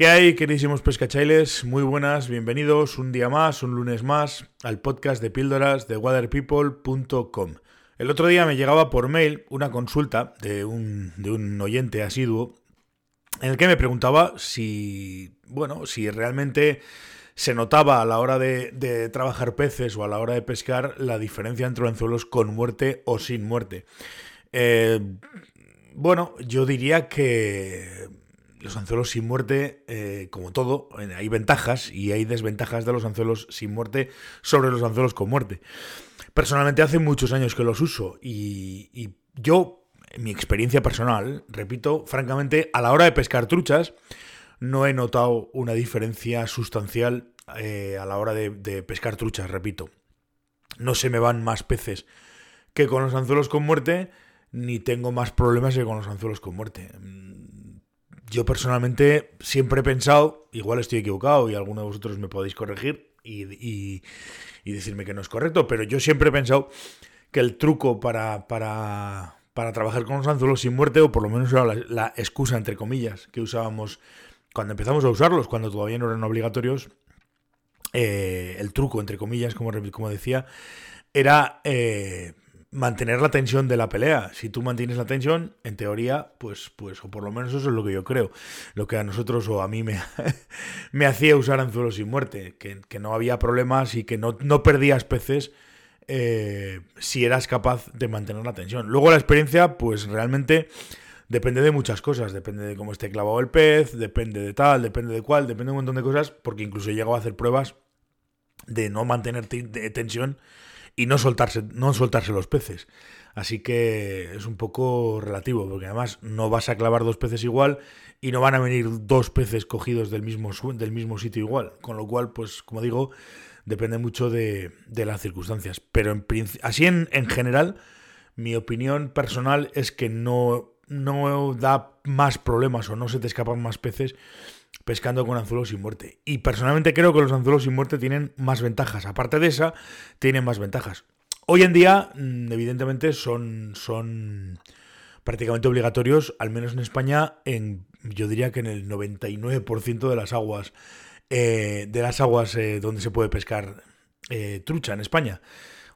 ¿Qué hay, queridísimos pescachailes? Muy buenas, bienvenidos un día más, un lunes más, al podcast de píldoras de waterpeople.com. El otro día me llegaba por mail una consulta de un, oyente asiduo en el que me preguntaba si, bueno, si realmente se notaba a la hora de, de, trabajar peces o a la hora de pescar la diferencia entre anzuelos con muerte o sin muerte. Eh, bueno, yo diría que los anzuelos sin muerte, eh, como todo, hay ventajas y hay desventajas de los anzuelos sin muerte sobre los anzuelos con muerte. Personalmente hace muchos años que los uso y, yo, en mi experiencia personal, repito, francamente, a la hora de pescar truchas, no he notado una diferencia sustancial eh, a la hora de, de pescar truchas, repito. No se me van más peces que con los anzuelos con muerte, ni tengo más problemas que con los anzuelos con muerte yo personalmente siempre he pensado, igual estoy equivocado y alguno de vosotros me podéis corregir y, decirme que no es correcto, pero yo siempre he pensado que el truco para, para, trabajar con los anzuelos sin muerte, o por lo menos era la, excusa, entre comillas, que usábamos cuando empezamos a usarlos, cuando todavía no eran obligatorios, eh, el truco, entre comillas, como, como decía, era eh, mantener la tensión de la pelea. Si tú mantienes la tensión, en teoría, pues, pues, o por lo menos eso es lo que yo creo. Lo que a nosotros o a mí me, me hacía usar anzuelos sin muerte, que, no había problemas y que no, no perdías peces eh, si eras capaz de mantener la tensión. Luego la experiencia, pues realmente depende de muchas cosas. Depende de cómo esté clavado el pez, depende de tal, depende de cuál, depende de un montón de cosas, porque incluso he llegado a hacer pruebas de no mantener tensión y no soltarse, no soltarse los peces. Así que es un poco relativo, porque además no vas a clavar dos peces igual y no van a venir dos peces cogidos del mismo, del mismo sitio igual. Con lo cual, pues como digo, depende mucho de, las circunstancias. Pero en, así en, en general, mi opinión personal es que no, no da más problemas o no se te escapan más peces pescando con anzuelos sin muerte. Y personalmente creo que los anzuelos sin muerte tienen más ventajas. Aparte de esa, tienen más ventajas. Hoy en día, mm, evidentemente, son, son prácticamente obligatorios, al menos en España, en yo diría que en el 99% de las aguas, eh, de las aguas eh, donde se puede pescar eh, trucha en España.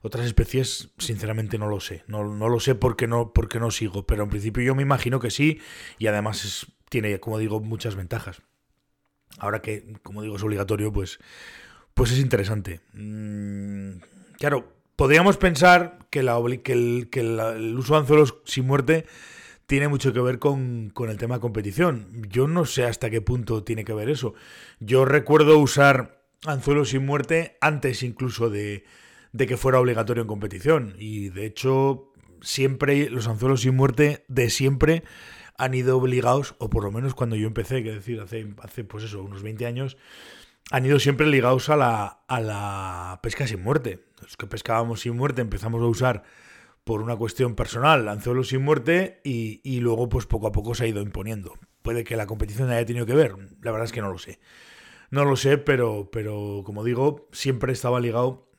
Otras especies, sinceramente, no lo sé. No, no lo sé porque no, porque no sigo, pero en principio yo me imagino que sí, y además tiene, como digo, muchas ventajas. Ahora que, como digo, es obligatorio, pues, pues es interesante. Mm, claro, podríamos pensar que, la, el, que el uso de anzuelos sin muerte tiene mucho que ver con, con, el tema competición. Yo no sé hasta qué punto tiene que ver eso. Yo recuerdo usar anzuelos sin muerte antes incluso de, de que fuera obligatorio en competición. Y de hecho, siempre los anzuelos sin muerte de siempre han ido obligados, o por lo menos cuando yo empecé, que decir, hace, hace pues eso, unos 20 años, han ido siempre ligados a la, a la pesca sin muerte. Los que pescábamos sin muerte empezamos a usar por una cuestión personal anzuelos sin muerte y, y, luego pues poco a poco se ha ido imponiendo. Puede que la competición haya tenido que ver, la verdad es que no lo sé. No lo sé, pero, pero como digo, siempre estaba ligado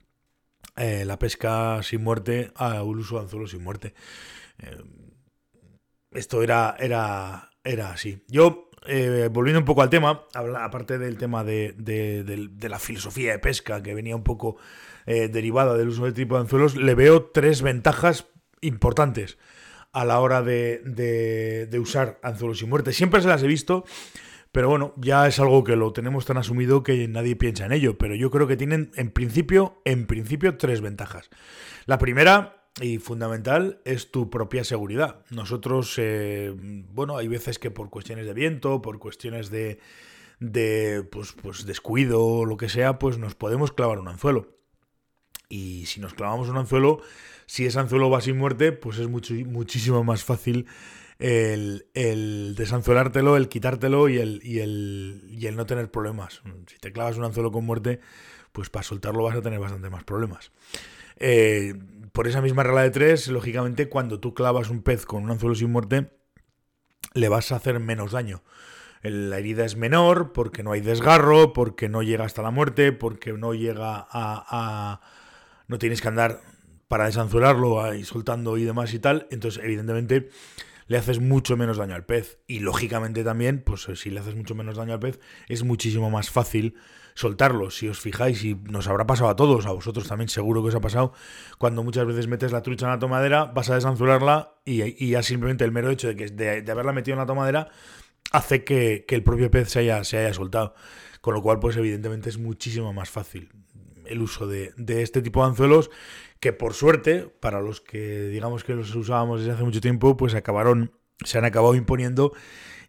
eh, la pesca sin muerte al uso de anzuelos sin muerte. Eh, esto era, era, era así. Yo, eh, volviendo un poco al tema, aparte del tema de, la filosofía de pesca, que venía un poco eh, derivada del uso del tipo de anzuelos, le veo tres ventajas importantes a la hora de, usar anzuelos y muerte. Siempre se las he visto, pero bueno, ya es algo que lo tenemos tan asumido que nadie piensa en ello. Pero yo creo que tienen, en principio, en principio, tres ventajas. La primera y fundamental es tu propia seguridad. Nosotros, eh, bueno, hay veces que por cuestiones de viento, por cuestiones de, de pues, pues descuido o lo que sea, pues nos podemos clavar un anzuelo. Y si nos clavamos un anzuelo, si ese anzuelo va sin muerte, pues es mucho, muchísimo más fácil el, el, desanzuelártelo, el quitártelo y el, y, el, y el no tener problemas. Si te clavas un anzuelo con muerte, pues para soltarlo vas a tener bastante más problemas. Eh, por esa misma regla de tres, lógicamente, cuando tú clavas un pez con un anzuelo sin muerte, le vas a hacer menos daño. La herida es menor porque no hay desgarro, porque no llega hasta la muerte, porque no llega a. no tienes que andar para desanzuelarlo ahí soltando y demás y tal. Entonces, evidentemente, le haces mucho menos daño al pez. Y lógicamente también, pues si le haces mucho menos daño al pez, es muchísimo más fácil soltarlo. Si os fijáis, y nos habrá pasado a todos, a vosotros también seguro que os ha pasado, cuando muchas veces metes la trucha en la tomadera, vas a desanzularla y, ya simplemente el mero hecho de, que, de, haberla metido en la tomadera hace que, el propio pez se haya, se haya soltado. Con lo cual, pues evidentemente es muchísimo más fácil el uso de, de, este tipo de anzuelos que por suerte, para los que digamos que los usábamos desde hace mucho tiempo, pues acabaron, se han acabado imponiendo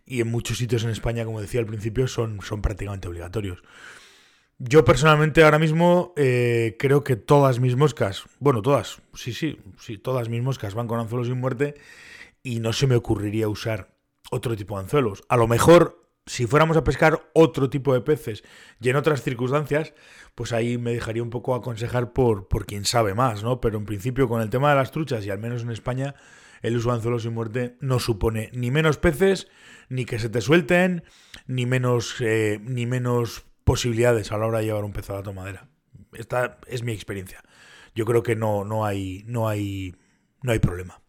y en muchos sitios en España, como decía al principio, son, son prácticamente obligatorios. Yo personalmente ahora mismo eh, creo que todas mis moscas, bueno, todas, sí, sí, sí, todas mis moscas van con anzuelos sin muerte y no se me ocurriría usar otro tipo de anzuelos. A lo mejor si fuéramos a pescar otro tipo de peces y en otras circunstancias, pues ahí me dejaría un poco aconsejar por, por quien sabe más, ¿no? Pero en principio con el tema de las truchas y al menos en España, el uso de anzuelos sin muerte no supone ni menos peces, ni que se te suelten, ni menos, eh, ni menos posibilidades a la hora de llevar un pez a la tomadera. Esta es mi experiencia. Yo creo que no, no, hay, no, hay, no hay problema.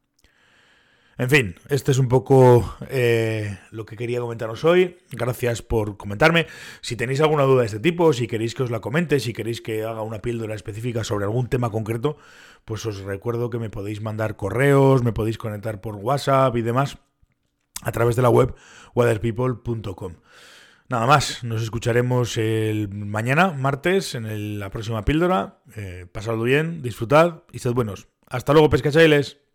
En fin, este es un poco eh, lo que quería comentaros hoy. Gracias por comentarme. Si tenéis alguna duda de este tipo, si queréis que os la comente, si queréis que haga una píldora específica sobre algún tema concreto, pues os recuerdo que me podéis mandar correos, me podéis conectar por WhatsApp y demás a través de la web weatherpeople.com. Nada más, nos escucharemos el mañana, martes, en la próxima píldora. Eh, pasadlo bien, disfrutad y sed buenos. Hasta luego, pescachailes.